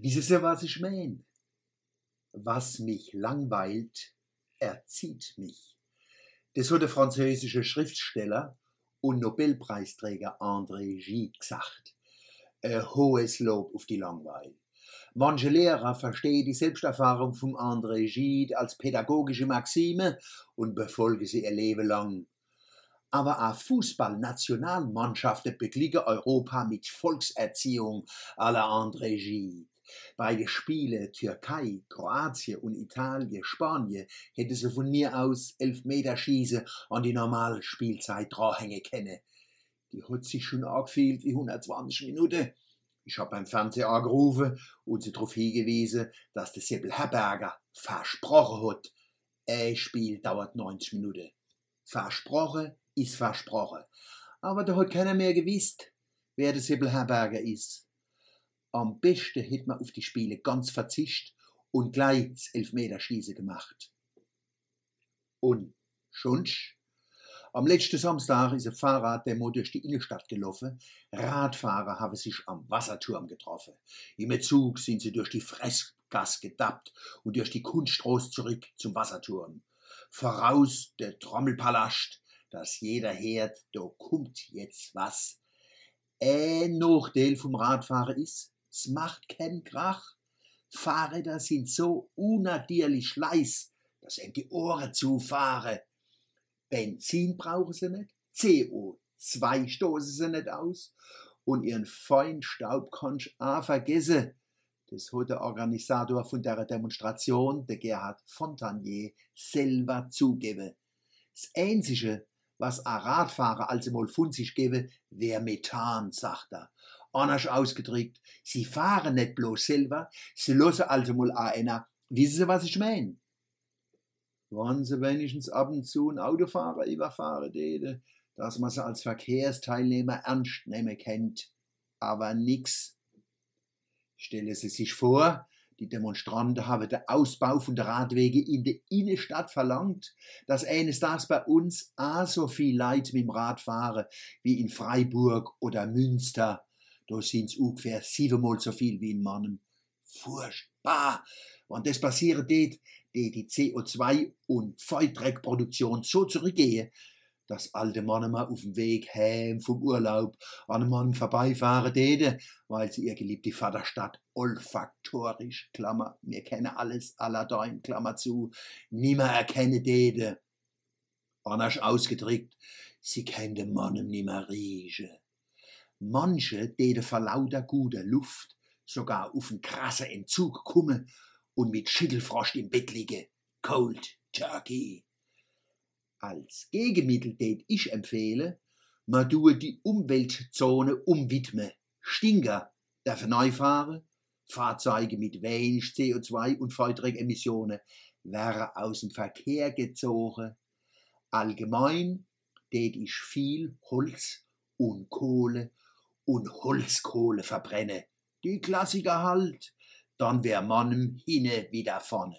Wissen Sie, was ich mein? Was mich langweilt, erzieht mich. Das hat der französische Schriftsteller und Nobelpreisträger André Gide gesagt. Ein hohes Lob auf die Langweil. Manche Lehrer verstehen die Selbsterfahrung von André Gide als pädagogische Maxime und befolgen sie ihr Leben lang. Aber auch Fußballnationalmannschaften begliegen Europa mit Volkserziehung aller André Gide. Bei den Spielen Türkei, Kroatien und Italien, Spanien hätte sie von mir aus Elfmeterschießen an die normale Spielzeit dranhängen können. Die hat sich schon angefühlt wie 120 Minuten. Ich hab beim Fernseher angerufen und sie darauf hingewiesen, dass der Seppel Herberger versprochen hat, ein Spiel dauert 90 Minuten. Versprochen ist versprochen. Aber da hat keiner mehr gewusst, wer der Seppel Herberger ist. Am besten hätte man auf die Spiele ganz verzichtet und gleich das Elfmeterschießen gemacht. Und schonst? Am letzten Samstag ist ein Fahrraddemo durch die Innenstadt gelaufen. Radfahrer haben sich am Wasserturm getroffen. Im Zug sind sie durch die Fressgasse gedappt und durch die Kunststraße zurück zum Wasserturm. Voraus der Trommelpalast, dass jeder hört, da kommt jetzt was. Ein Nachteil vom Radfahren ist, es macht keinen Krach. Fahrräder sind so unnatürlich leis, dass ihm die Ohren zufahren. Benzin brauchen sie nicht, CO2 stoßen sie nicht aus und ihren feinen Staub kannst du auch vergessen. Das hat der Organisator von der Demonstration, der Gerhard Fontanier, selber zugegeben. Das Einzige, was ein Radfahrer also mal von sich gebe, wäre Methan, sagt er. Anders ausgedrückt, sie fahren nicht bloß selber, sie lassen also mal einer. Wissen Sie, was ich meine? Wenn sie wenigstens ab und zu ein Autofahrer überfahren täte, dass man sie als Verkehrsteilnehmer ernst nehmen kennt. Aber nix. Stelle Sie sich vor, die Demonstranten haben den Ausbau von der Radwege in der Innenstadt verlangt, dass eines Tages bei uns auch so viel Leid mit dem Rad fahren wie in Freiburg oder Münster. Da sind's ungefähr siebenmal so viel wie in Mannen. Furchtbar! Wenn das passieren tät, die die CO2 und Feuerdreckproduktion so zurückgehe, dass alte Männer mal auf dem Weg heim vom Urlaub an einem Mann vorbeifahren täte, weil sie ihr geliebte Vaterstadt olfaktorisch, Klammer, wir kennen alles, Aladdin, Klammer zu, nimmer erkennen täte. Anders ausgedrückt, sie kennen den Mann nimmer riechen. Manche täte vor lauter guter Luft sogar auf einen krassen Entzug kommen und mit Schüttelfrost im Bett liege. Cold Turkey. Als Gegenmittel tät ich empfehle, man tue die Umweltzone umwidme. Stinker dürfen neu fahren, Fahrzeuge mit wenig CO2 und Feudreckemissionen wären aus dem Verkehr gezogen. Allgemein tät ich viel Holz und Kohle und Holzkohle verbrenne. Die Klassiker halt dann wär man hinne wieder vorne.